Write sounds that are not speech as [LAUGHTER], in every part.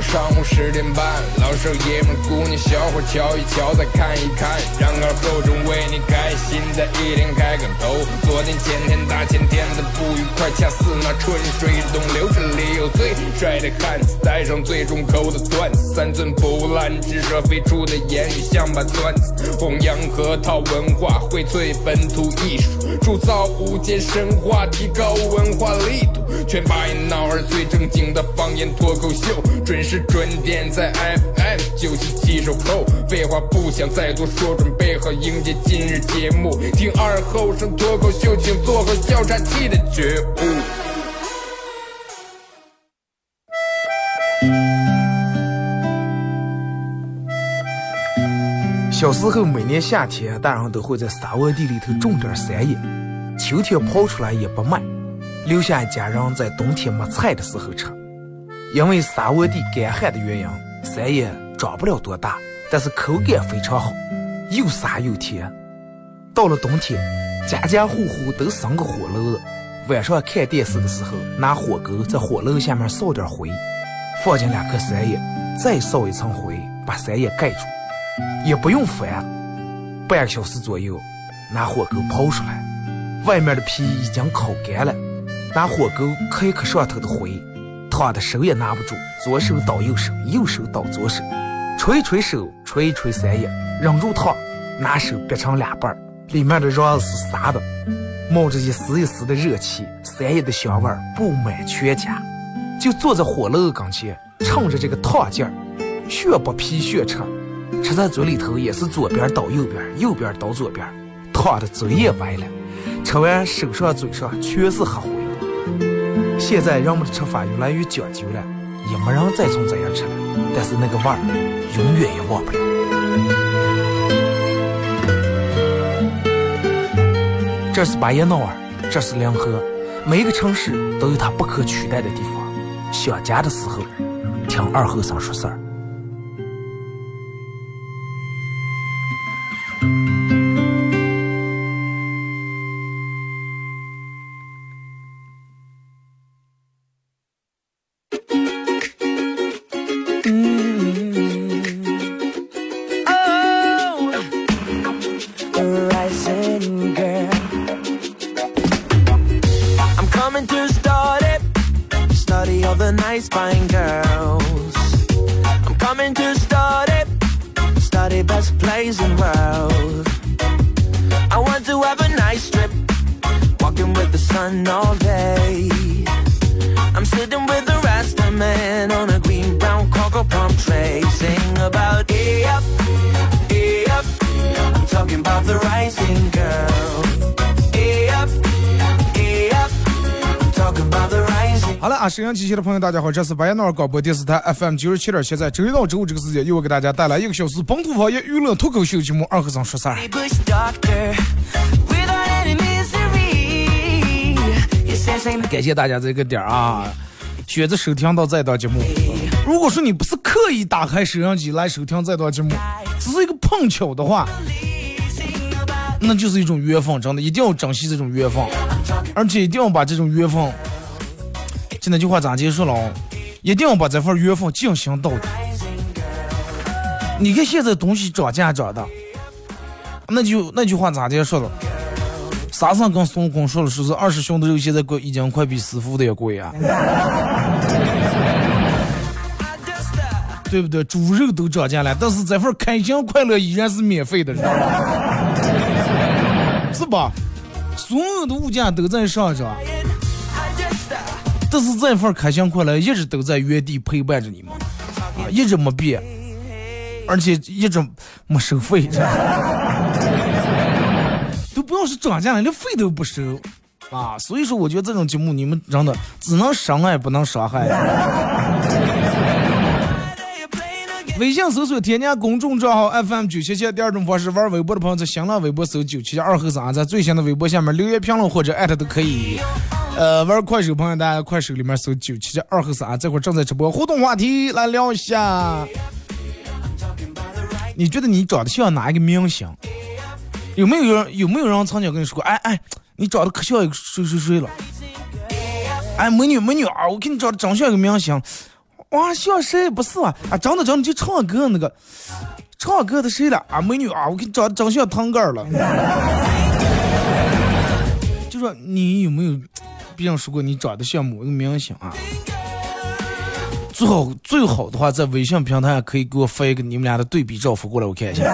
上午十点半，老少爷们、姑娘小伙瞧一瞧，再看一看，然而够钟为你开心的一天开个头。昨天、前天、大前天的不愉快，恰似那春水东流。这里有最帅的汉子，带上最重口的段子，三寸不烂之舌飞出的言语像把钻子，弘扬核桃文化，荟萃本土艺术，铸造无间神话，提高文化力度，全把一闹儿最正经的方。言脱口秀准时准点在 FM 九七七收口，废话不想再多说，准备好迎接今日节目。听二后生脱口秀，请做好笑岔气的觉悟。小时候每年夏天，大人都会在沙窝地里头种点山野，秋天刨出来也不卖，留下家人在冬天没菜的时候吃。因为沙窝地干旱的原因，山野长不了多大，但是口感非常好，又沙又甜。到了冬天，家家户户都生个火炉子，晚上看电视的时候，拿火钩在火炉下面烧点灰，放进两颗山野，再烧一层灰，把山野盖住，也不用翻。半个小时左右，拿火钩刨出来，外面的皮已经烤干了，拿火钩磕一磕上头的灰。烫的手也拿不住，左手倒右手，右手倒左手，吹吹手，吹吹三叶，忍住烫，拿手掰成两半，里面的肉是沙的，冒着一丝一丝的热气，三叶的香味布满全家。就坐在火炉跟前，趁着这个烫劲儿，血不皮血吃，吃在嘴里头也是左边倒右边，右边倒左边，烫的嘴也歪了，吃完手上嘴上全是黑灰。现在人们的吃法越来越讲究了，也没人再从这样吃了。但是那个味儿，永远也忘不了。这是巴彦淖尔，这是临河，每个城市都有它不可取代的地方。想家的时候，听二后生说事儿。沈阳机器的朋友，大家好，这是白彦淖尔广播电视台 FM 九十七点七，在周一到周五这个时间，又给大家带来一个小时本土方言娱乐脱口秀节目《二和尚说事儿》。感谢大家这个点儿啊，选择收听到这档节目。如果说你不是刻意打开收音机来收听这档节目，只是一个碰巧的话，那就是一种缘分，真的一定要珍惜这种缘分，而且一定要把这种缘分。那句话咋结束了？一定要把这份缘分进行到底。你看现在东西涨价涨的，那就那句话咋结束了？沙僧跟孙悟空说了，说是二师兄的肉现在贵，已经快比师傅的也贵啊，[LAUGHS] 对不对？猪肉都涨价了，但是这份开心快乐依然是免费的，[LAUGHS] 是吧？所有的物价都在上涨。但是这份开心快乐一直都在原地陪伴着你们，啊，一直没变，而且一直没收费，都不用是涨价了，连费都不收，啊，所以说我觉得这种节目你们真的只能伤害不能伤害。[LAUGHS] 微信搜索添加公众账号 FM 九七七，第二种方式玩微博的朋友在新浪微博搜九七七二后三，在最新的微博下面留言评论或者艾特都可以。呃，玩快手朋友，大家快手里面搜九七七二和三，这会儿正在直播互动话题，来聊一下。你觉得你长得像哪一个明星？有没有人有没有人曾经跟你说过？哎哎，你长得可像一个谁谁谁了？哎，美女美女啊，我看你长得真像一个明星。哇，像谁？不是啊，啊，长得长得就唱歌那个，唱歌的谁了？啊，美女啊，我看你长得真像汤盖了。就说你有没有别人说过你长得像某个明星啊？最好最好的话，在微信平台上可以给我发一个你们俩的对比照发过来，我看一下。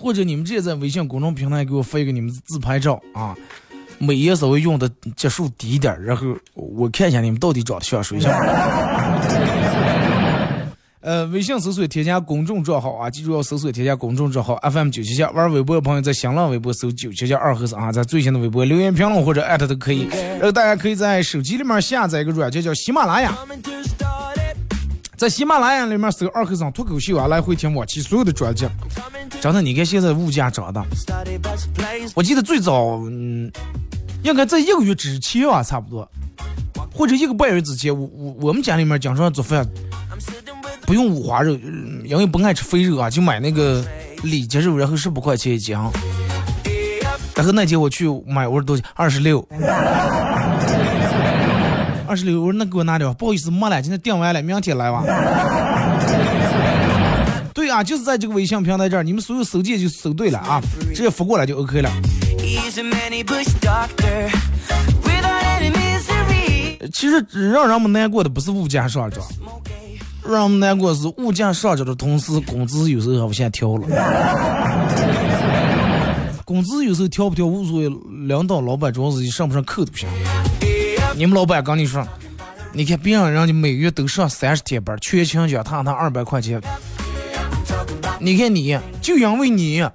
或者你们直接在微信公众平台给我发一个你们自拍照啊，美颜稍微用的结束低一点，然后我看一下你们到底长得像谁像。[LAUGHS] 呃，微信搜索添加公众账号啊，记住要搜索添加公众账号 FM 九七七。玩微博的朋友在新浪微博搜九七七二和尚啊，在最新的微博留言评论或者艾特都可以。然后大家可以在手机里面下载一个软件叫喜马拉雅，在喜马拉雅里面搜二和尚脱口秀啊，来回听往期所有的专辑。真的，你看现在物价涨的，我记得最早嗯，应该在一个月之前啊，差不多，或者一个半月之前，我我我们家里面经常做饭。不用五花肉，因为不爱吃肥肉啊，就买那个里脊肉，然后十五块钱一斤。然后那天我去买，我说多少钱？二十六。二十六，我说那给我拿点，不好意思，没了，今天订完了，明天来吧。[LAUGHS] 对啊，就是在这个微信平台这儿，你们所有搜件就搜对了啊，直接发过来就 OK 了。其实让人们难过的不是物价上涨。让我们难过是物价上涨的同时，工资有时候还往下调了。工资有时候调不调无所谓，领导老板主要是上不上课都不行。你们老板跟你说，你看别人人家每月都上三十天班，全勤奖他他二百块钱，你看你就因为你。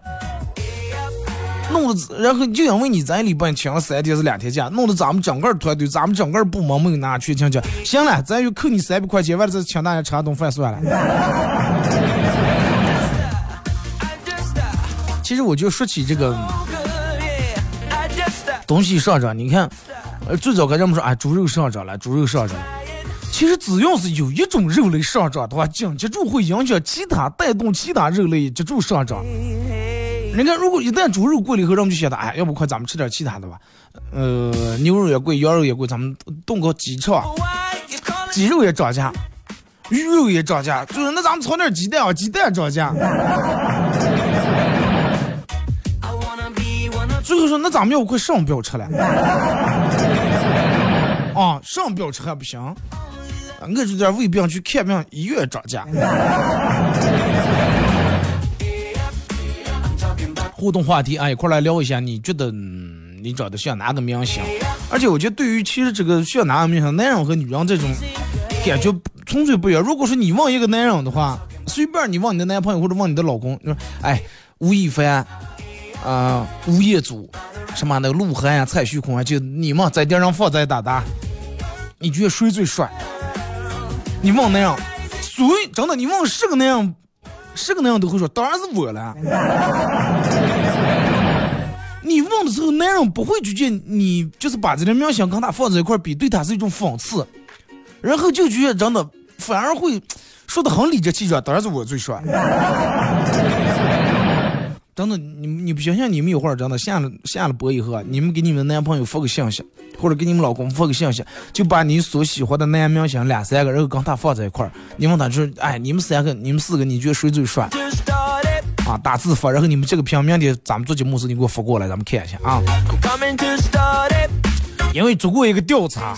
弄得，然后就因为你在里边请了三天是两天假，弄得咱们整个团队、咱们整个部门没有拿全勤奖。行了，咱就扣你三百块钱，完了再请大家吃顿饭算了。其实我就说起这个东西上涨，你看，呃，最早跟人们说，哎，猪肉上涨了，猪肉上涨。其实只要是有一种肉类上涨的话，紧接着会影响其他，带动其他肉类接住上涨。你看，如果一旦猪肉贵了以后，人们就想到，哎，要不快咱们吃点其他的吧？呃，牛肉也贵，羊肉也贵，咱们炖个鸡翅，鸡肉也涨价，鱼肉也涨价，就是那咱们炒点鸡蛋啊，鸡蛋涨价。最后说，那咱们要不快上不要吃了？啊，上不要吃还不行？我这点胃病去看病，医院涨价。[LAUGHS] 互动话题啊，一块来聊一下，你觉得你长得像哪个明星？而且我觉得，对于其实这个像哪个明星，男人和女人这种感觉纯粹不一样。如果说你问一个男人的话，随便你问你的男朋友或者问你的老公，你说，哎，吴亦凡啊，吴彦祖，什么那个鹿晗呀、蔡徐坤啊，就你们在电视上放在打打，你觉得谁最帅？你问男人，谁真的？你问是个那样。是个那样都会说，当然是我了。你问的时候，男人不会觉得你就是把这个明星跟他放在一块比，对他是一种讽刺，然后就觉得真的反而会说的很理直气壮，当然是我最帅。真的，你你不相信？你们一会儿真的下了下了播以后啊，你们给你们男朋友发个信息，或者给你们老公发个信息，就把你所喜欢的男明星两三个，然后跟他放在一块儿，你问他说：“哎，你们三个，你们四个，你觉得谁最帅？”啊，打字发，然后你们这个屏明天咱们做节目时你给我发过来，咱们看一下啊。因为做过一个调查，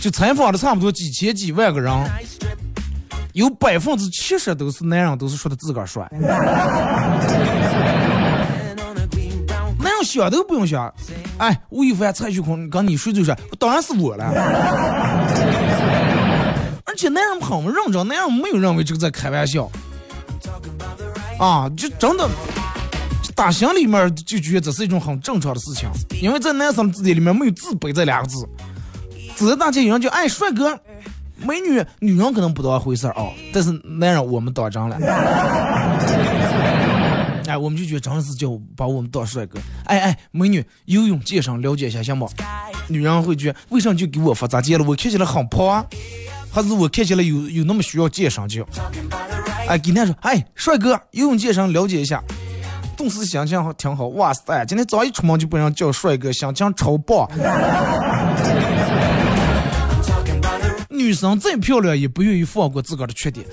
就采访了差不多几千几万个人。有百分之七十都是男人，都是说的自个儿帅。[LAUGHS] 男人想都不用想，哎，吴亦凡、蔡徐坤，跟你谁最帅？当然是我了。[LAUGHS] 而且男人很认真，男人没有认为这个在开玩笑。啊，就真的打心里面就觉得这是一种很正常的事情，因为在男生的字典里面没有自卑这两个字，只是大家有人就爱帅哥。美女，女人可能不当回事儿啊，但是男人我们当真了。[LAUGHS] 哎，我们就觉得真是叫把我们当帅哥。哎哎，美女，游泳健身了解一下行吗？女人会觉得为啥就给我发咋见了？我看起来很胖啊，还是我看起来有有那么需要健身就？哎，给他说，哎，帅哥，游泳健身了解一下。顿时心情好挺好，哇塞！今天早一出门就被人叫帅哥，心情超棒。女生再漂亮也不愿意放过自个儿的缺点。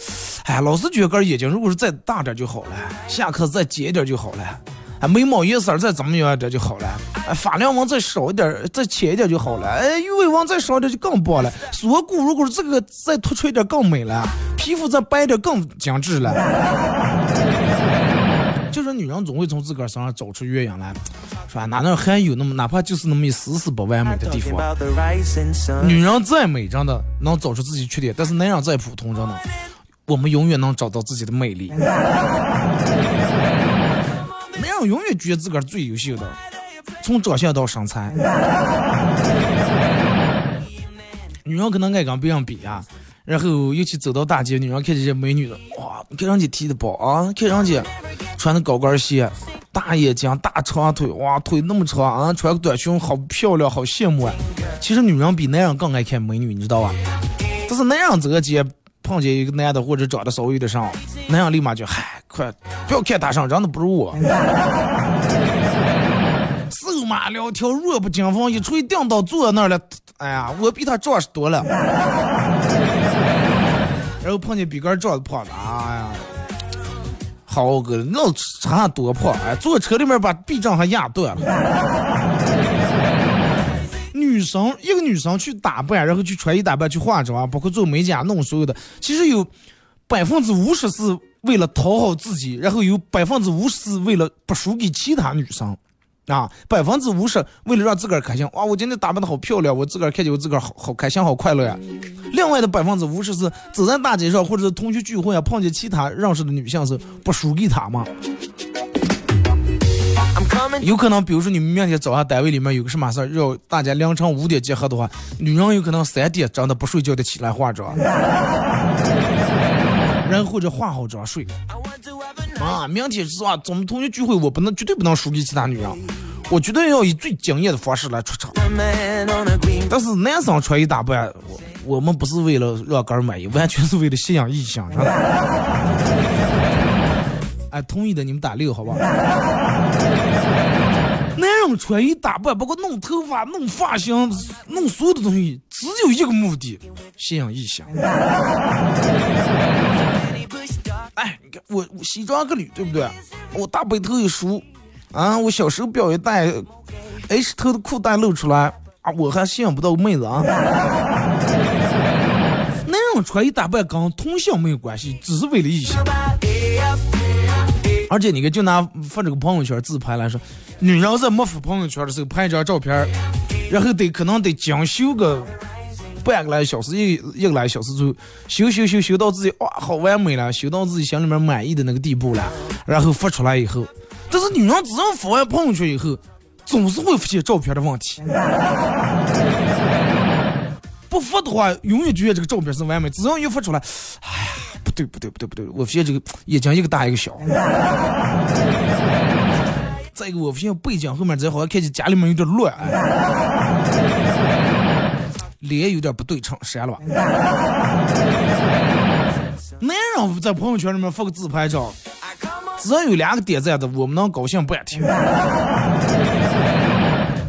哎，老是觉得眼睛如果是再大点就好了，下颌再尖一点就好了，哎，眉毛颜色再怎么样一点就好了，哎，发量纹再少一点，再浅一点就好了，哎，鱼尾纹再少一点就更棒了。锁骨如果是这个再突出一点更美了，皮肤再白点更精致了。就是女人总会从自个儿身上找出原因来，是吧？哪能还有那么哪怕就是那么一丝丝不完美的地方？女人再美，真的能找出自己缺点；但是男人再普通，真的，我们永远能找到自己的魅力。[LAUGHS] 男人永远觉得自个儿最优秀的，从长相到身材。女人可能爱跟别人比啊。然后尤其走到大街，女人看这些美女的，哇！你看人家提的包啊，看人家穿的高跟鞋，大眼睛，大长腿，哇，腿那么长啊，穿个短裙，好漂亮，好羡慕啊！其实女人比男人更爱看美女，你知道吧？但是男人走个街碰见一个男的或者长得稍微有点上，男人立马就嗨，快不要看他上，长得不如我。[LAUGHS] 瘦马两条，弱不禁风，一锤定到坐那儿了。哎呀，我比他壮实多了。然后碰见比个儿长得胖的，哎，好个老差多破！哎，坐车里面把臂章还压断了。[LAUGHS] 女生一个女生去打扮，然后去穿衣打扮，去化妆，包括做美甲弄所有的，其实有百分之五十是为了讨好自己，然后有百分之五十是为了不输给其他女生。啊，百分之五十为了让自个儿开心，哇！我今天打扮的好漂亮，我自个儿看见我自个儿好好开心，好快乐呀。另外的百分之五十是走在大街上或者是同学聚会啊，碰见其他认识的女性是不输给他嘛。有可能，比如说你们明天早上单位里面有个什么事儿，要大家凌晨五点集合的话，女人有可能三点真的不睡觉的起来化妆，[LAUGHS] 然后或者化好妆睡。啊，明天是吧？咱们同学聚会，我不能绝对不能输给其他女人，我绝对要以最敬业的方式来出场。但是男生穿衣打扮，我我们不是为了让哥儿满意，完全是为了吸引异性，是吧？[LAUGHS] 哎，同意的你们打六，好不好？男人穿衣打扮，包括弄头发、弄发型、弄所有的东西，只有一个目的：吸引异性。哎，你看我我西装革履，对不对？我大背头一梳，啊，我小手表一戴，H 头的裤带露出来，啊，我还吸引不到妹子啊。男人穿衣打扮跟同性没有关系，只是为了异性。而且你看，就拿发这个朋友圈自拍来说，女人在没发朋友圈的时候拍一张照片，然后得可能得精修个。半个来小时，一一个来小时就，修修修修到自己哇，好完美了，修到自己心里面满意的那个地步了，然后发出来以后，但是女人只要发完朋友圈以后，总是会发现照片的问题。不发的话，永远觉得这个照片是完美，只要一发出来，哎呀，不对不对不对不对，我发现这个眼睛一个大一个小。再一个，我发现背景后面这好像看见家里面有点乱。脸有点不对称，删了吧。[LAUGHS] 男人在朋友圈里面发个自拍照，只要有两个点赞的，我们能高兴半天。[LAUGHS]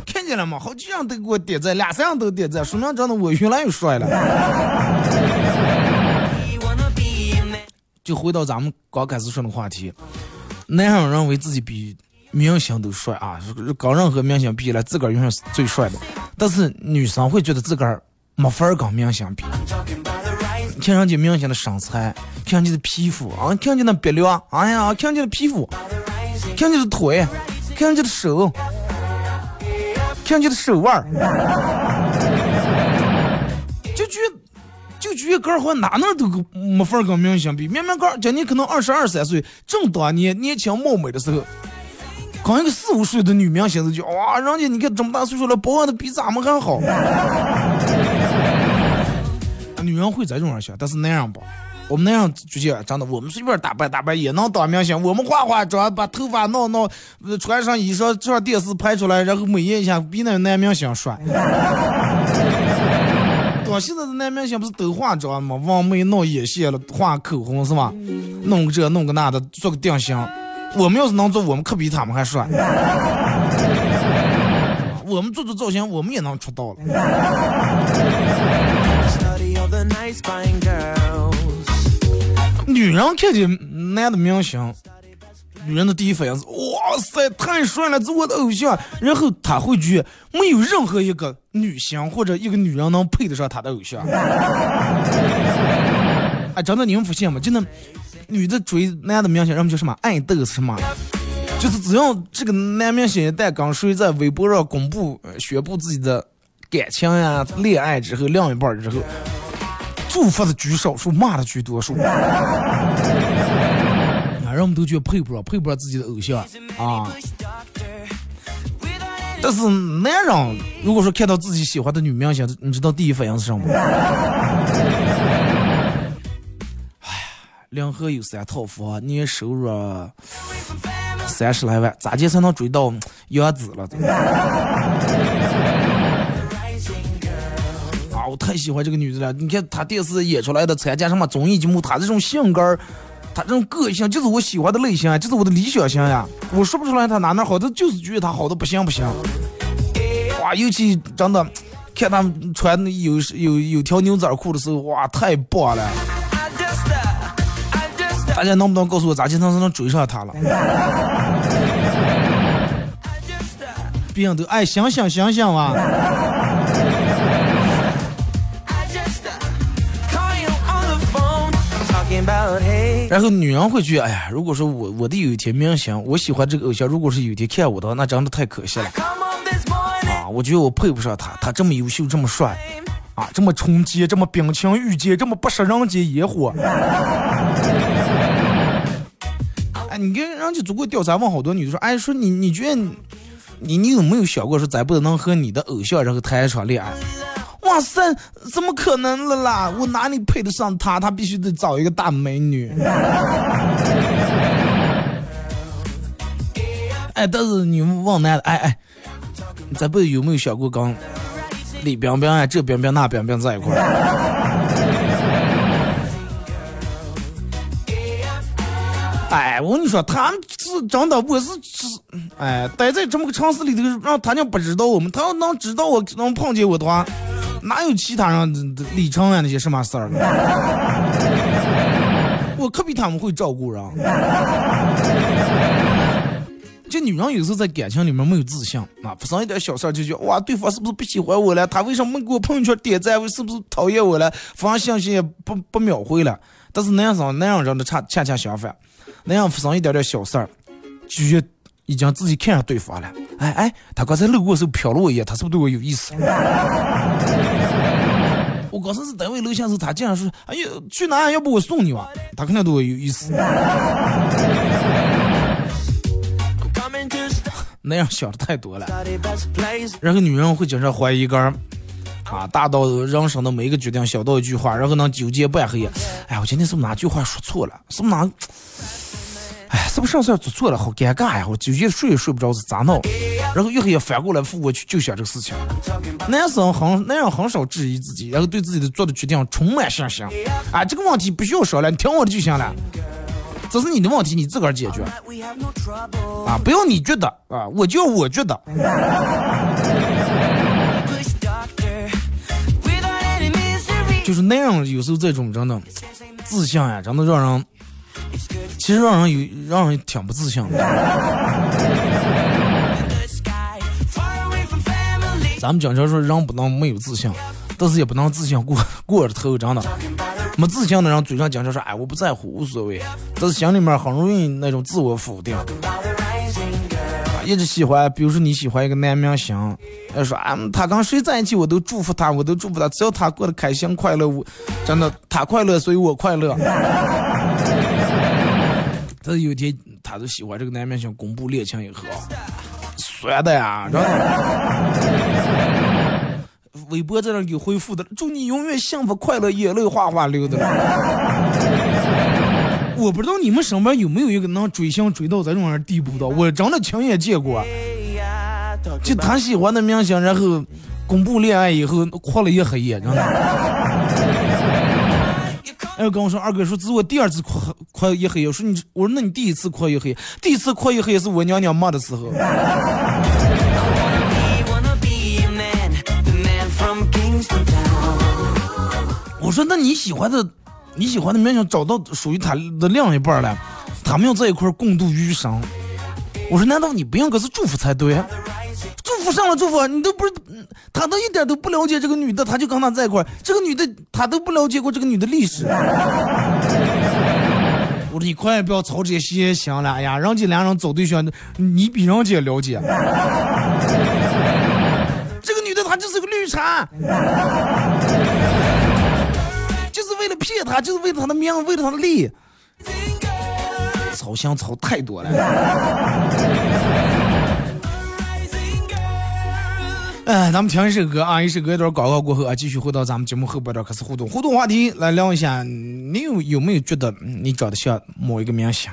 看见了吗？好几样都给我点赞，俩三样都点赞，说明真的我越来越帅了。就回到咱们刚开始说的话题，男人认为自己比明星都帅啊，跟任何明星比起来，自个儿永远是最帅的。但是女生会觉得自个儿。没法儿跟明星比，看人家明星的身材，看人家的皮肤啊，看人家那鼻梁，哎呀，看人家的皮肤，看人家的腿，看人家的手，看人家的手腕就觉就觉得哥好像哪哪都没法儿跟明星比。明明哥今年可能二十二三岁，正当年年轻貌美的时候，跟一个四五岁的女明星子就哇，人家你看这么大岁数了，保养的比咱们还好。女人会在这样想，但是男人不，我们那样就觉真的，我们随便打扮打扮也能当明星。我们化化妆，把头发弄弄，穿上衣裳，上电视拍出来，然后美颜一下，比那男明星帅。对现在的男明星不是都化妆吗？往眉弄眼线了，画口红是吧？弄个这弄个那的，做个定型。我们要是能做，我们可比他们还帅。[LAUGHS] 我们做做造型，我们也能出道了。女人看见男的明星，女人的第一反应是：哇塞，太帅了，是我的偶像。然后她会觉没有任何一个女星或者一个女人能配得上她的偶像。啊，[LAUGHS] 真的你们发现吗？真的，女的追男的明星，人们叫什么爱豆是什么？就是只要这个男明星一旦刚谁在微博上公布宣布自己的感情呀、恋爱之后，另一半之后。祝福的居少数，骂的居多数。啊，人们都觉得配不上，配不上自己的偶像啊。但是男人如果说看到自己喜欢的女明星，你知道第一反应是什么吗？哎呀，两河有三套房，年收入三十来万，咋地才能追到杨紫了？我太喜欢这个女的了！你看她电视演出来的参加什么综艺节目，她这种性格她这种个性，就是我喜欢的类型啊，就是我的理想型呀！我说不出来她哪哪好，她就是觉得她好的不行不行。哇，尤其真的，看她穿有有有条牛仔裤的时候，哇，太棒了！大家能不能告诉我，咋经常才能追上她了？别人都爱想想想想啊！然后女人会觉得，哎呀，如果说我我的有一天明星，我喜欢这个偶像，如果是有一天看我的话，那真的太可惜了。啊，我觉得我配不上他，他这么优秀，这么帅，啊，这么纯洁，这么冰清玉洁，这么不食人间烟火。[LAUGHS] 哎，你跟人家做过调查，问好多女的说，哎，说你你觉得你你有没有想过说，咱不能和你的偶像然后谈一场恋爱？哇塞，怎么可能了啦？我哪里配得上他？他必须得找一个大美女。[LAUGHS] 哎，但是你问男的，哎哎，咱不有没有想过跟李冰冰啊、这冰冰那冰冰在一块儿？[LAUGHS] 哎，我跟你说，他们是真的，我是是，哎，待在这么个城市里头，让他娘不知道我们，他要能知道我，能碰见我的话。哪有其他人李成啊那些什么事儿？[LAUGHS] 我可比他们会照顾人。这女人有时候在感情里面没有自信啊，发生一点小事就觉得哇，对方是不是不喜欢我了？他为什么没给我朋友圈点赞？我是不是讨厌我了？发信息也不不秒回了。但是那样子那样人的恰恰恰相反，那样发生一点点小事儿，就已经自己看上对方了。哎哎，他刚才路过时候瞟了我一眼，他是不是对我有意思？[LAUGHS] 我刚才是单位楼下时候，他竟然说：“哎呦，去哪？要不我送你吧？”他肯定对我有意思。那样想的太多了。然后女人会经常怀疑一个人，啊，大到人生的每一个决定，小到一句话，然后呢纠结半黑。哎，我今天是不是哪句话说错了？是不是哪？哎，是不是上次做错了？好尴尬呀！我就越睡也睡不着，是咋闹？[LAUGHS] 然后越黑也反过来复过去，就想这个事情。男生很男人很少质疑自己，然后对自己的做的决定充满信心。啊，这个问题不需要说了，你听我的就行了。这是你的问题，你自个儿解决。[LAUGHS] 啊，不要你觉得啊，我就要我觉得。[LAUGHS] 就是男人，有时候这种真的自信呀，真的让人。其实让人有让人挺不自信的。咱们讲究说人不能没有自信，但是也不能自信过过着头，真的。没自信的人嘴上讲究说哎我不在乎无所谓，但是心里面很容易那种自我否定。一直喜欢，比如说你喜欢一个男明星，要说啊他跟谁在一起我都祝福他，我都祝福他，只要他过得开心快乐，我真的他快乐所以我快乐。但是有一天，他就喜欢这个男明星公布恋情以后，酸的呀，知道吗？微博在那给回复的，祝你永远幸福快乐，眼泪哗哗流的。我不知道你们身边有没有一个能追星追到这种地步的，我真的亲眼见过。就他喜欢的明星，然后公布恋爱以后，哭了一黑夜，真的。哎，跟我说二哥说这是我第二次哭哭一黑夜，我说你，我说那你第一次哭一黑，第一次哭一黑夜是我娘娘骂的时候。[LAUGHS] 我说那你喜欢的，你喜欢的明星找到属于他的另一半了，他们要在一块共度余生。我说难道你不应该是祝福才对？祝福上了祝福，你都不是，他都一点都不了解这个女的，他就跟她在一块这个女的他都不了解过这个女的历史。[LAUGHS] 我说你快不要操这些心了，哎呀，人家俩人找对象，你比人家了解。[LAUGHS] 这个女的她就是个绿茶。[LAUGHS] 就是为了骗他，就是为了他的名，为了他的利，操心操太多了。哎，咱们听一首歌啊，一首歌一段广告过后啊，继续回到咱们节目后半段开始互动。互动话题来聊一下，你有有没有觉得你长得像某一个明星？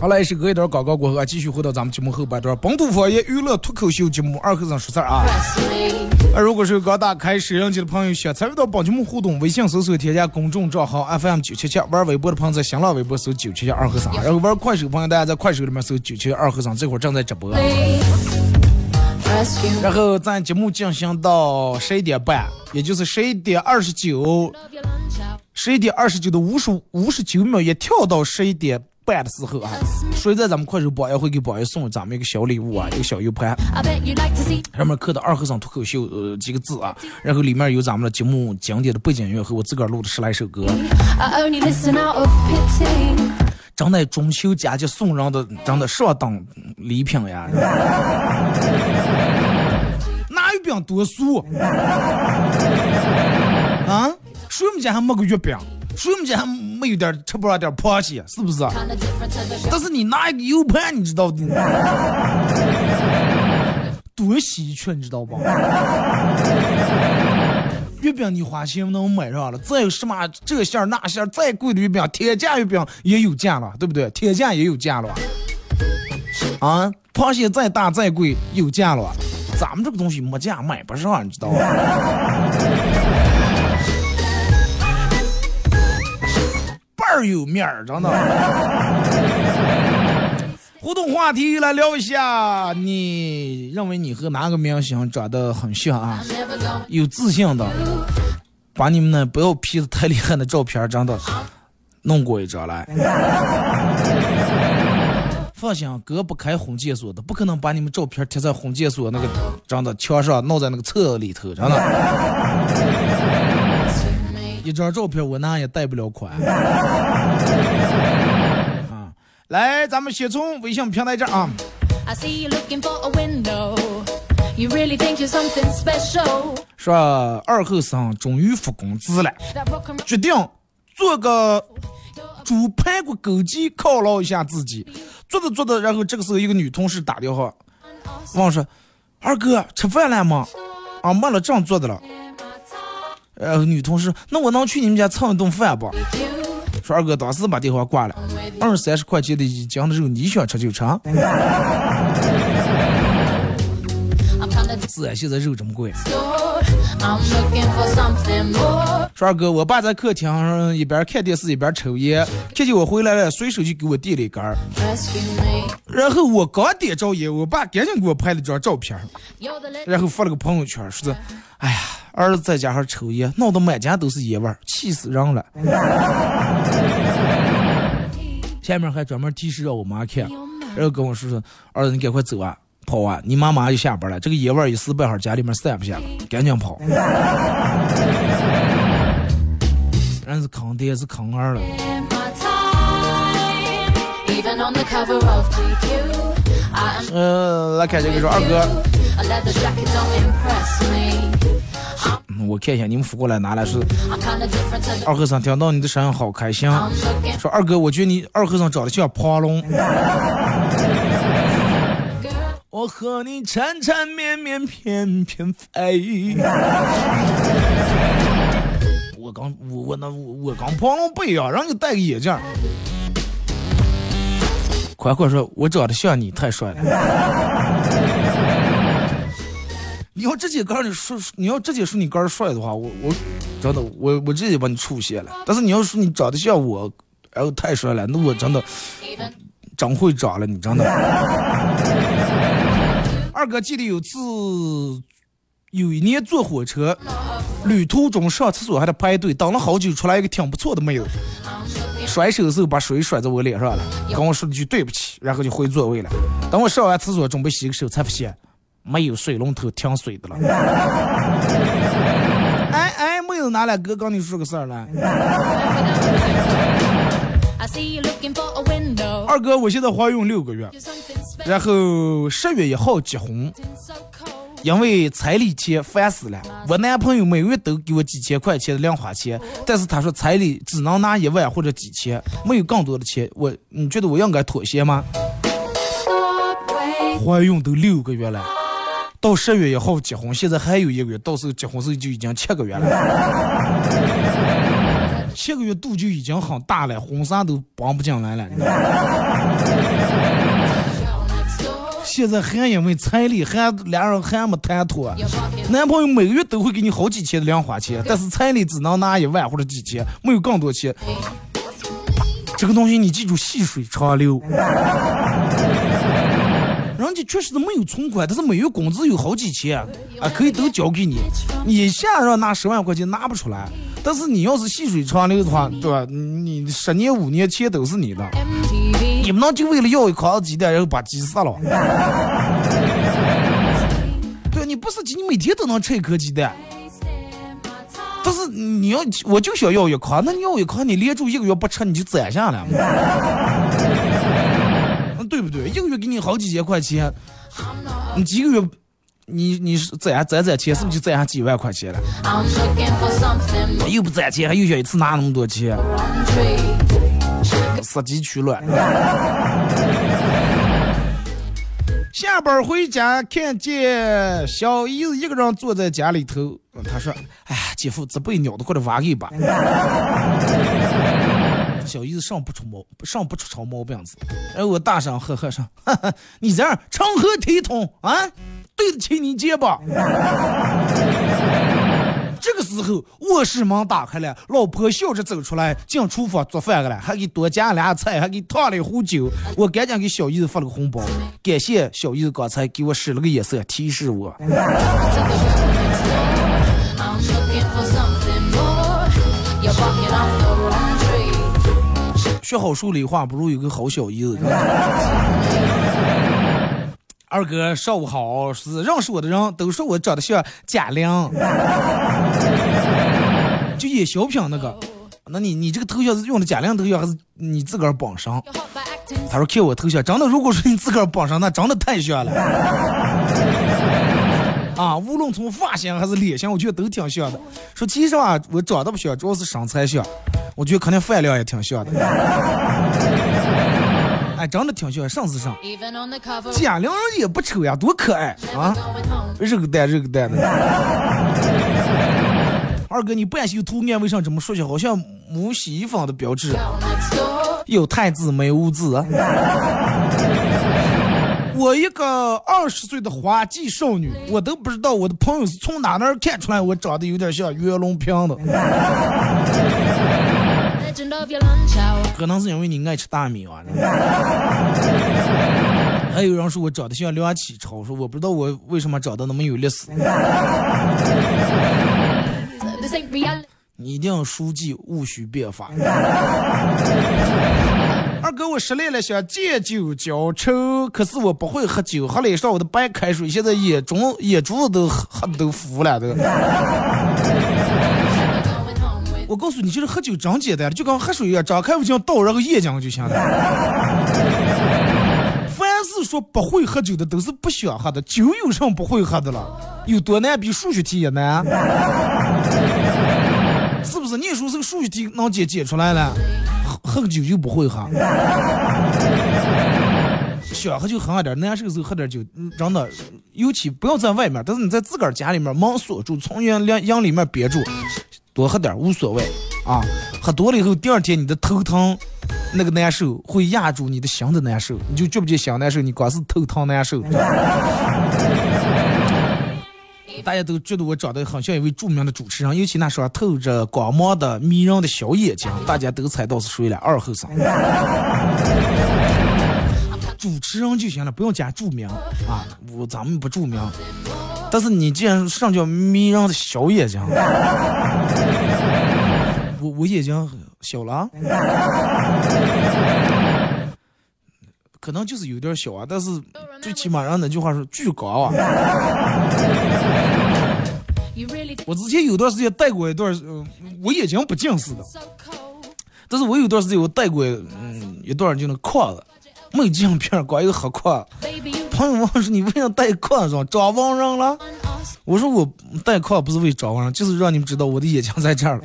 好了，也是隔一段广告过后啊，继续回到咱们节目后半段，本土方言娱乐脱口秀节目二和尚说事儿啊。啊，如果是刚打开摄像机的朋友，想参与到本节目互动，微信搜索添加公众账号 FM 九七七，玩微博的朋友在新浪微博搜九七七二和尚，然后玩快手朋友大家在快手里面搜九七七二和尚，这会儿正在直播。然后咱节目进行到十一点半，也就是十一点二十九.十一点二十九的五十五十九秒，也跳到十一点半的时候啊，谁在咱们快手榜也会给榜一送咱们一个小礼物啊，一个小 U 盘。上面刻的“二和尚脱口秀”呃几个字啊，然后里面有咱们的节目经典的背景音乐和我自个儿录的十来首歌.真的中秋佳节送人的真的上等礼品呀！[LAUGHS] 哪有饼多俗啊？谁们家还没个月饼？谁们家还没有点吃不上点螃蟹？是不是？但是你拿一个 U 盘，你知道的，多稀缺，你知道吧？月饼你花钱能买上了，再有什么这馅儿那馅儿，再贵的月饼，天价月饼也有价了，对不对？天价也有价了？啊，螃蟹再大再贵有价了，咱们这个东西没价买不上，你知道吧？儿有面儿，真的。[LAUGHS] 互动话题来聊一下，你认为你和哪个明星长得很像啊？有自信的，把你们那不要 P 的太厉害的照片，真的弄过一张来。[LAUGHS] 放心，哥不开婚介所的，不可能把你们照片贴在婚介所那个真的墙上，弄在那个册里头，真的。一张照片我那也贷不了款。[LAUGHS] 啊，来，咱们先从微信平台这啊。说二后生终于发工资了.决定做个猪排骨枸杞犒劳一下自己。做着做着，然后这个时候一个女同事打电话问我说：“二哥吃饭了吗？”啊，没了，正做的了。呃女同事，那我能去你们家蹭一顿饭不？说二哥当时把电话挂了，二三十块钱的一斤的肉，你想吃就吃。是啊，现在肉这么贵。说二哥，我爸在客厅一边看电视一边抽烟，看见我回来了，随手就给我递了一根儿。然后我刚点着烟，我爸赶紧给我拍了张照片，然后发了个朋友圈，说的：“哎呀，儿子在家还抽烟，闹得满家都是烟味儿，气死人了。[LAUGHS] ”下面还专门提示让我妈看，然后跟我说说：“儿子，你赶快走啊，跑啊，你妈马上就下班了，这个烟味儿一时半会儿家里面散不下，赶紧跑。[LAUGHS] ”人是坑爹是坑儿了。呃，来看这个说二哥，我看一下你们扶过来拿来是二和尚，听到你的声音好开心。说二哥，我觉得你二和尚长得像庞龙。[LAUGHS] 我和你缠缠绵绵，翩翩飞。我刚我我那我我刚庞龙背啊，让你戴个眼镜儿。宽宽说：“我长得像你，太帅了。”你要直接告诉你说，你要直接说你个儿帅的话，我我真的我我直接把你出现了。但是你要说你长得像我，然后太帅了，那我真的真会长了，你真的。[LAUGHS] 二哥记得有次有一年坐火车，旅途中上厕所还得排队，等了好久，出来一个挺不错的妹子，甩手的时候把水甩在我脸上了，跟我说了句对不起，然后就回座位了。等我上完厕所准备洗个手，才发现没有水龙头停水的了。哎 [LAUGHS] 哎，妹子，哪来哥跟你说个事儿了？I see you looking for a window. 二哥，我现在怀孕六个月.然后十月一号结婚，因为彩礼钱烦死了。我男朋友每月都给我几千块钱的零花钱，但是他说彩礼只能拿一万或者几千，没有更多的钱。我，你觉得我应该妥协吗？怀孕都六个月了，到十月一号结婚，现在还有一个月，到时候结婚时候就已经七个月了。[LAUGHS] 七个月肚就已经很大了，婚纱都绑不进来了。[LAUGHS] 现在还因为彩礼还俩人还没谈妥，男朋友每个月都会给你好几千的零花钱，但是彩礼只能拿一万或者几千，没有更多钱。这个东西你记住，细水长流。家确实是没有存款，但是每月工资有好几千啊，可以都交给你。你一下让拿十万块钱拿不出来，但是你要是细水长流的话，对吧？你十年五年钱都是你的，你们能就为了要一筐鸡蛋，然后把鸡杀了？[LAUGHS] 对你不是鸡，你每天都能吃一颗鸡蛋。但是你要，我就想要一颗，那你要一颗，你连住一个月不吃，你就攒下了，对不对？一个月给你好几千块钱，你几个月，你你是攒攒攒钱，是不是就攒下几万块钱了？又不攒钱，还又想一次拿那么多钱，tree. 杀鸡取卵。下班回家，看见小姨子一个人坐在家里头，他说：“哎呀，姐夫，这被鸟的或者挖给吧。”小姨子上不出毛，上不出长毛病子。哎我大声呵呵声：[LAUGHS] “，你这样成何体统啊？对得起你姐吧？” [LAUGHS] 这个时候，卧室门打开了，老婆笑着走出来，进厨房做饭去了，还给多加俩菜，还给烫了一壶酒。我赶紧给小姨子发了个红包，感谢小姨子刚才给我使了个眼色，提示我。[LAUGHS] 学好数理化不如有个好小姨子。二哥，上午好！是认识我的人都说我长得像贾玲，就演小品那个。那你你这个头像是用的贾玲头像，还是你自个儿绑上？他说看我头像，真的，如果说你自个儿绑上，那真的太像了。啊，无论从发型还是脸型，我觉得都挺像的。说其实啊，我长得不像，主要是身材像。我觉得肯定饭量也挺像的。[LAUGHS] 哎，真的挺像，上是上。贾玲也不丑呀，多可爱啊.肉蛋肉蛋的。二哥，你半袖图案为啥这么说起好像母洗衣房的标志？有太字没污字啊！我一个二十岁的花季少女，我都不知道我的朋友是从哪那儿看出来我长得有点像袁隆平的.可能是因为你爱吃大米啊。[LAUGHS] 还有人说我长得像梁启超，说我不知道我为什么长得那么有历史。你一定要书记戊戌变法。二哥，我失恋了，想借酒浇愁，可是我不会喝酒，喝了一上午的白开水，现在眼中眼珠子都喝都浮了都。[LAUGHS] 我告诉你，就是喝酒真简单，就跟喝水一样，张开眼睛倒，然后咽进去就行了。[LAUGHS] 凡是说不会喝酒的，都是不想喝的。酒有什么不会喝的了？有多难比数学题也难？[LAUGHS] 是不是？你说这个数学题能解解出来了，喝个酒就不会喝。[LAUGHS] 想喝就喝点，难受时候喝点酒，真的，尤其不要在外面，但是你在自个儿家里面门锁住，从阳阳阳里面憋住，多喝点无所谓啊。喝多了以后，第二天你的头疼那个难受会压住你的心的难受，你就觉不觉心难受？你光是头疼难受。大家都觉得我长得很像一位著名的主持人，尤其那双透着光芒的迷人的小眼睛，大家都猜到是谁了？二后生。主持人就行了，不用加著名啊，我咱们不著名。但是你既然上叫迷人的小眼睛，我我眼睛小了，可能就是有点小啊，但是最起码让那句话是巨高啊。[LAUGHS] 我之前有段时间戴过一段，嗯，我眼睛不近视的，但是我有段时间我戴过，嗯，一段就那框子，没镜片，光一个黑框。朋友问说你为啥戴框子？装盲人了？我说我戴框不是为装盲人，就是让你们知道我的眼睛在这儿了。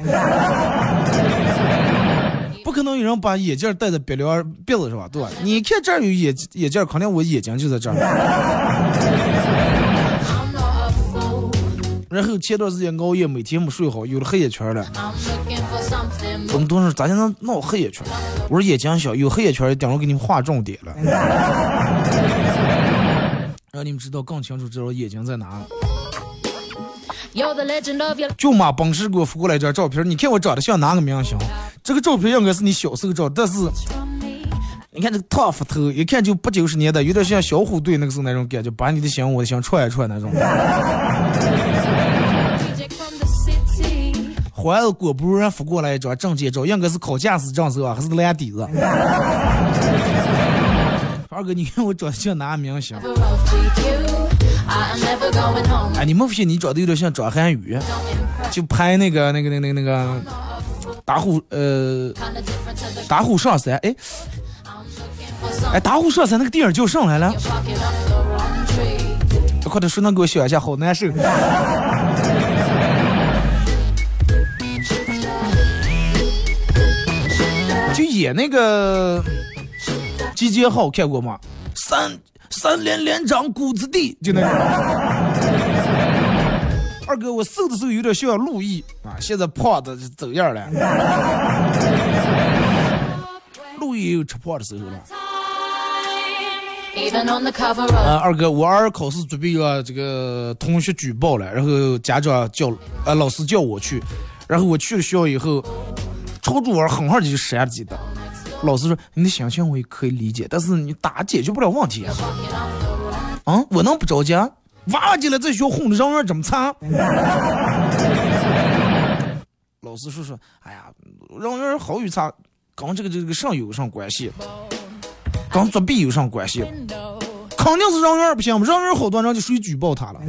不可能有人把眼镜戴在鼻梁鼻子是吧？对吧？你看这儿有眼眼镜，肯定我眼睛就在这儿。然后前段时间熬夜，每天没睡好，有了黑眼圈了。我们同事咋就能闹黑眼圈？我说眼睛小，有黑眼圈，等会给你们划重点了，让你们知道更清楚知道眼睛在哪。舅妈本事给我发过来一张照片，你看我长得像哪个明星？这个照片应该是你小时候照，但是你看这个烫发头，一看就不九十年代，有点像小虎队那个时候那种感觉，把你的心我的心串一串那种。还是果不如人发过来一张证件照，应该是考驾驶证是吧？还是烂底子？[LAUGHS] 二哥，你看我长得像哪个明星？哎，你们不信？你长得有点像张涵予，就拍那个、那个、那个、那个打虎呃打虎上山。哎哎，打虎上山那个电影叫啥来了？快点说，能给我想一下，好难受。就演那个集结号看过吗？三三连连长谷子地就那个。二哥，我瘦的时候有点像陆毅啊，现在胖的走样了。陆毅也有吃胖的时候了。啊，二哥，我儿考试准备要这个同学举报了，然后家长叫呃老师叫我去，然后我去了学校以后。抄作文狠狠的就扇了几刀。老师说：“你的心情我也可以理解，但是你打解决不了问题啊。”啊，我能不着急？娃娃进来在学校混的人缘这么差。老师说说：“哎呀，人缘好与差跟这个这个上有什么关系？跟作弊有什么关系？肯定是人缘不行人缘好多人就属于举报他了。”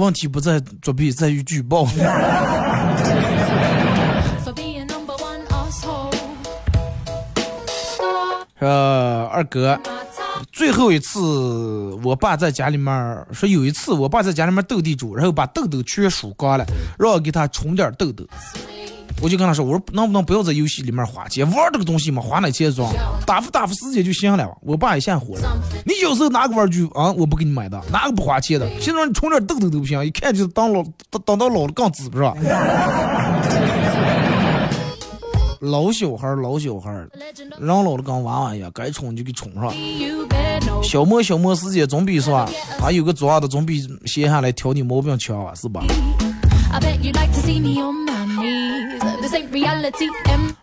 问题不在作弊，在于举报。[LAUGHS] 呃，二哥，最后一次我爸在家里面说，有一次我爸在家里面斗地主，然后把豆豆全输光了，让我给他充点豆豆。我就跟他说：“我说能不能不要在游戏里面花钱玩这个东西嘛？花那钱装打发打发时间就行了。”我爸也现火了：“你有时候拿个玩具啊？我不给你买的，哪个不花钱的？现在你充点豆豆都不行，一看就是当老当当到老了杠子不是吧？[LAUGHS] 老小孩老小孩人老了跟娃娃一样，该充就给充上。消磨消磨时间总比是吧？啊，有个装的总比闲下来挑你毛病强啊，是吧？”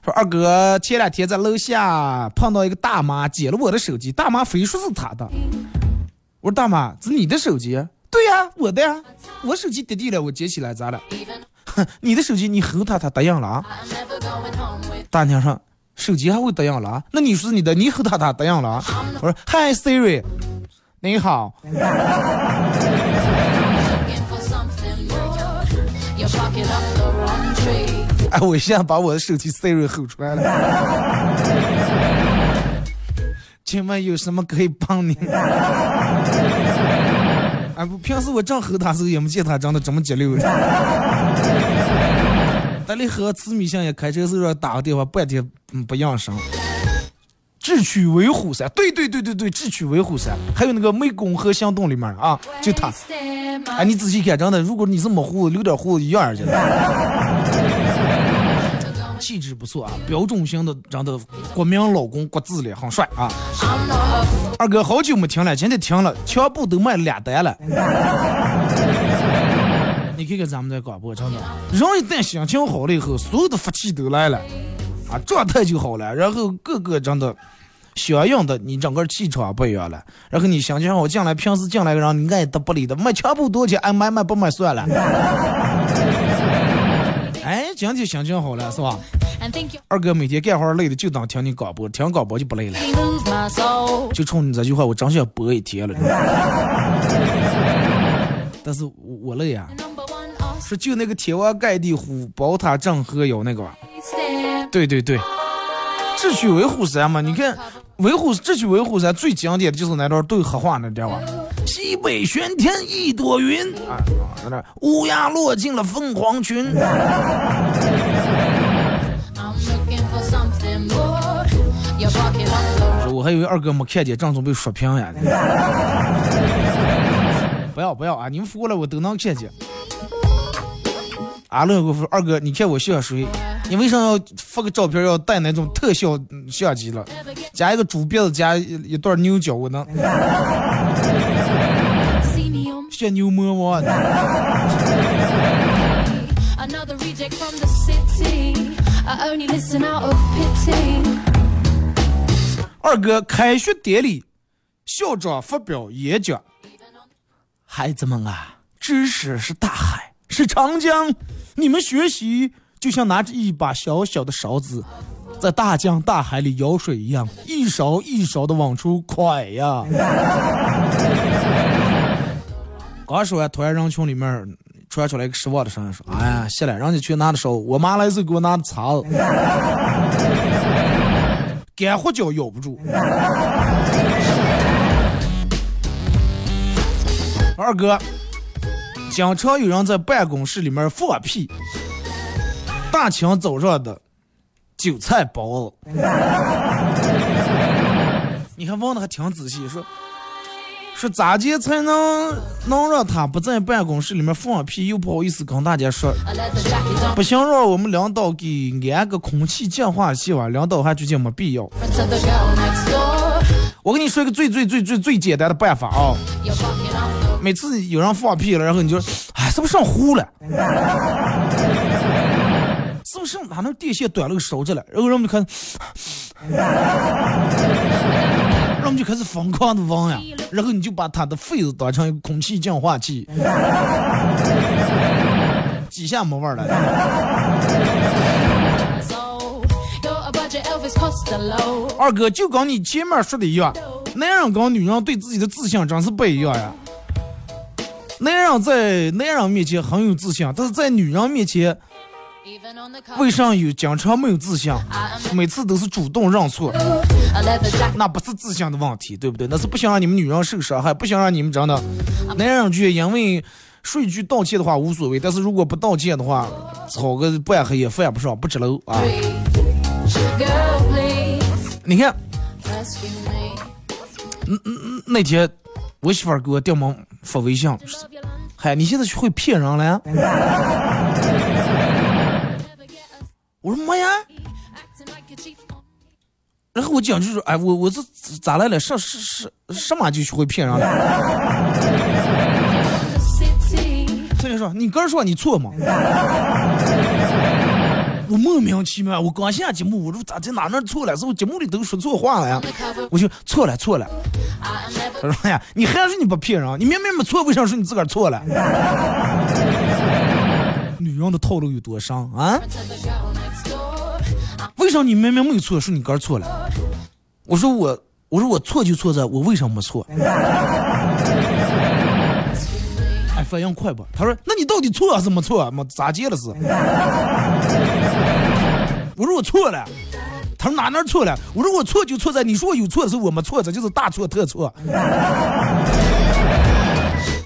说二哥前两天在楼下碰到一个大妈捡了我的手机，大妈非说是他的。我说大妈，是你的手机？对呀，我的呀。我手机跌地了，我捡起来咋了？哼，你的手机你吼他，他答应了啊？大娘说手机还会答应了？那你说你的，你吼他，他答应了啊？我说嗨 Siri，你好。哎，我现在把我的手机 Siri 吼出来了。[LAUGHS] 请问有什么可以帮你？哎，不，平时我正吼他时候也没见他长得这么激溜的。等你和慈米相也开车时候打个电话，半天不应声。智取威虎山，对对对对对，智取威虎山，还有那个湄公河行动里面啊，就他，哎，你仔细看，真的，如果你是没胡子，留点胡子一样儿去，气质不错啊，标准型的，真的国民老公，国字脸，很帅啊。二哥好久没听了，今天听了，全部都卖两单了。[LAUGHS] 你看看咱们这广播，真的，人一旦心情好了以后，所有的福气都来了，啊，状态就好了，然后各个真的相应的，你整个气场不一样了，然后你心情好进来，平时进来个人你爱搭不理的，买全部多少钱？哎，买买不买算了。哎，今天心情好了是吧？二哥每天干活累的就当听你广播，听广播就不累了。就冲你这句话，我真想播一天了。但是我累呀。说就那个天王盖地虎，宝塔镇河妖那个吧？对对对，智取威虎山嘛。你看，威虎智取威虎山最经典的就是那段对黑话那段吧？西北玄天一朵云啊，在那乌鸦落进了凤凰群。我还以为二哥没看见，正准备刷屏呀。[LAUGHS] 不要不要啊！你们扶过来，我都能看见。阿乐，我说二哥，你看我像谁？你为啥要发个照片要带那种特效相机了？加一个猪鼻子，加一段牛角，我能像牛魔王。二哥，开学典礼，校长发表演讲。孩子们啊，知识是大海，是长江，你们学习就像拿着一把小小的勺子，在大江大海里舀水一样，一勺一勺的往出蒯呀。刚说完，突然人群里面传出来一个失望的声音，说：“哎呀，谢了，让你去拿的时候，我妈来时给我拿的叉子，[LAUGHS] 干活脚咬不住。”二哥，经常有人在办公室里面放屁，大清早上的韭菜包子。[LAUGHS] 你看问的还挺仔细，说说咋接才能能让他不在办公室里面放屁，又不好意思跟大家说，不行，让我们领导给安个空气净化器吧，领导还觉得没必要。我跟你说一个最最最最最简单的办法啊。每次有人放屁了，然后你就，哎，是不是上呼了？是不是哪那电线短了个烧着了？然后人们就开始，人们就开始疯狂的闻呀，然后你就把他的肺子当成一个空气净化器，[LAUGHS] 几下没味儿了。二哥就跟你前面说的一样，男人跟女人对自己的自信真是不一样呀。男人在男人面前很有自信，但是在女人面前，为啥有经常没有自信？每次都是主动认错，那不是自信的问题，对不对？那是不想让你们女人受伤害，不想让你们真的。男人觉因为说一句道歉的话无所谓，但是如果不道歉的话，炒个半黑也犯不上，不值楼啊。你看，嗯嗯嗯，那天我媳妇儿给我掉毛。发微信，嗨，你现在会骗人了？我说没呀。然后我讲就说，哎，我我这咋来了？什什什什么就学会骗人了？所以说，你刚说你错吗？我莫名其妙，我刚下节目，我说咋在哪哪错了？是不节目里都说错话了呀？我就错了错了。他说呀，你还是你不骗人？你明明没错，为啥说你自个儿错了？女人的套路有多深啊？为啥你明明没有错，说你哥错了？我说我，我说我错就错在我为什么没错？[LAUGHS] 哎，反应快吧？他说，那你到底错还是没错？没咋接了是？我说我错了，他说哪哪错了？我说我错就错在你说我有错的时候我没错，这就是大错特错。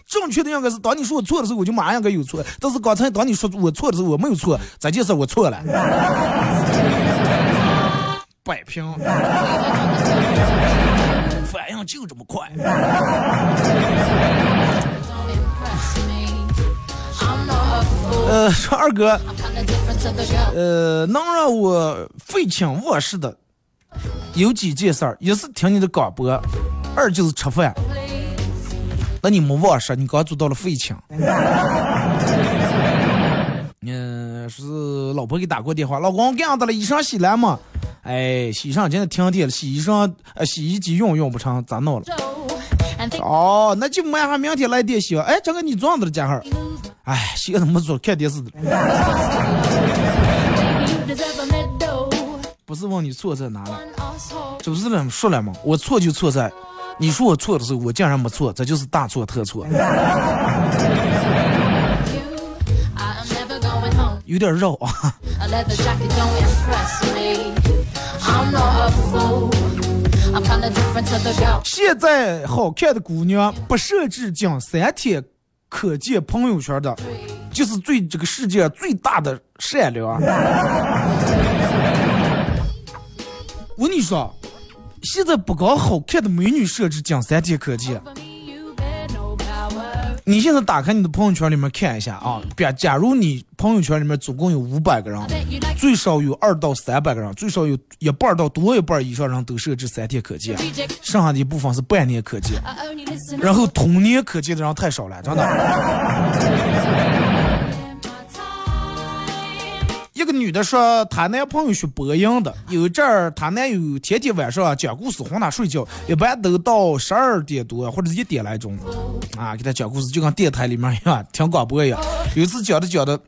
正确的应该是当你说我错的时候我就马上应该有错，但是刚才当你说我错的时候我没有错，这件事我错了。摆平，反应就这么快。呃，说二哥，呃，能让我废寝忘食的有几件事儿，一是听你的广播，二就是吃饭。那你没忘事，你刚做到了废寝。嗯，是老婆给打过电话，老公干啥的了？衣裳洗了吗？哎，洗衣裳今天停电了，洗衣裳呃洗衣机用用不成，咋弄了？哦，那就麻烦明天来电洗。哎，这个你撞的了，家伙。哎，洗怎么做？看电视的。不是问你错在哪了，就是这么说了嘛。我错就错在，你说我错的时候，我竟然没错，这就是大错特错。[LAUGHS] 有点绕啊。现在好看的姑娘不设置仅三天可见朋友圈的，就是最这个世界最大的善良。我跟你说，现在不搞好看的美女设置仅三天可见。你现在打开你的朋友圈里面看一下啊，假假如你朋友圈里面总共有五百个人，最少有二到三百个人，最少有一半到多一半以上人都设置三天可见，剩下的一部分是半年可见，然后同年可见的人太少了，真的。女的说，她男朋友学播音的，有一阵儿她男友天天晚上讲故事哄她睡觉，一般都到十二点多或者一点来钟，啊，给她讲故事，就跟电台里面一样听广播一样。有一次讲着讲着，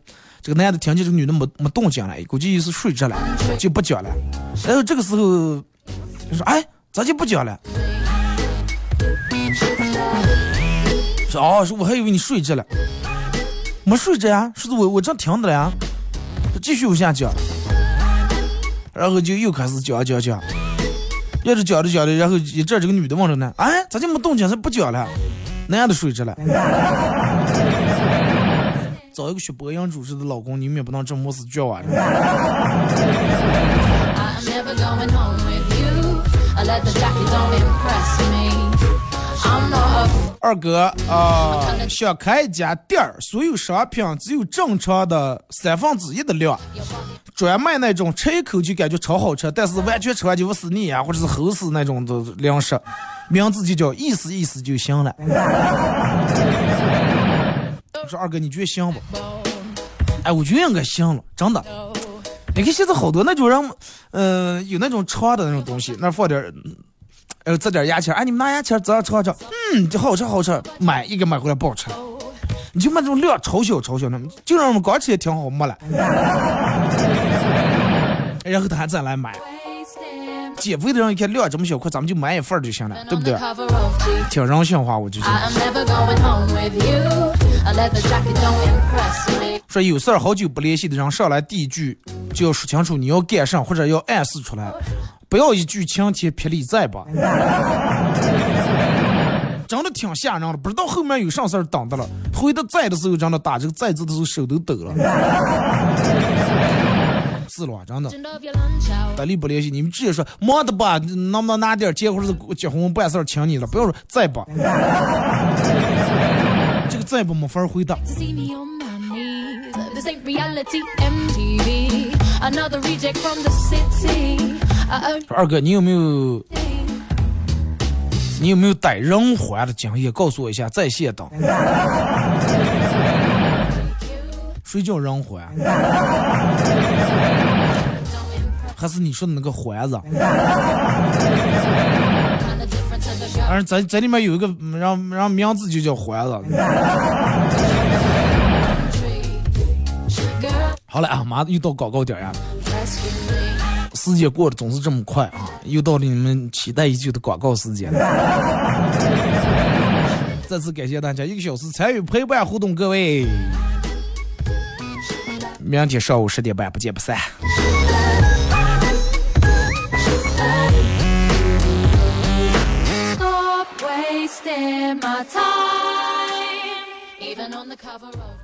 这个男的听见这个女的没没动静了，估计是睡着了，就不讲了。然后这个时候就说：“哎，咋就不讲了？”说：“哦，说我还以为你睡着了，没睡着呀，是我我正听着了呀。”继续往下讲，然后就又开始讲讲讲，要是讲着讲着，然后一阵这个女的问着呢，哎，咋就没动静？是不讲了？男的睡着了。[LAUGHS] 找一个学播音主持的老公，你们也不能这么死叫啊！二哥啊，想开一家店儿，所有商品只有正常的三分之一的量，专卖那种吃一口就感觉超好吃，但是完全吃完就不死腻啊，或者是齁死那种的零食，名字就叫意思意思就行了。我说二哥，你觉得行不？哎，我觉得应该行了，真的。你看现在好多那种人，嗯，有那种长的那种东西，那放点。呃，这点牙签，哎，你们拿牙签这样尝尝，嗯，这好吃好吃，买一个买回来不好吃，你就买这种量超小超小的，就让我们刚吃也挺好，没了，[LAUGHS] 然后他还再来买，减肥的人一看量这么小块，咱们就买一份就行了，对不对？挺人性化，我就觉得。说有事儿好久不联系的人上来第一句就要说清楚你要干啥，或者要暗示出来。不要一句晴天霹雳在吧，[LAUGHS] 真的挺吓人的，不知道后面有啥事儿等的了。回到在的时候，真的打这个在字的时候手都抖了。是了，真的。不联不联系，你们直接说忙的吧，能不能拿点钱或者是结婚办事儿请你了？不要说在吧，[LAUGHS] 这个在吧没法回答。说二哥，你有没有你有没有逮人还的经验？告诉我一下，在线等。[LAUGHS] 谁叫人还？还是你说的那个环子？反正在在里面有一个让让名字就叫环子。好了啊，马上又到广告点呀。时间过得总是这么快啊！又到了你们期待已久的广告时间了。[LAUGHS] 再次感谢大家一个小时参与陪伴互动，各位，明天上午十点半不见不散。Stop wasting my time, even on the cover of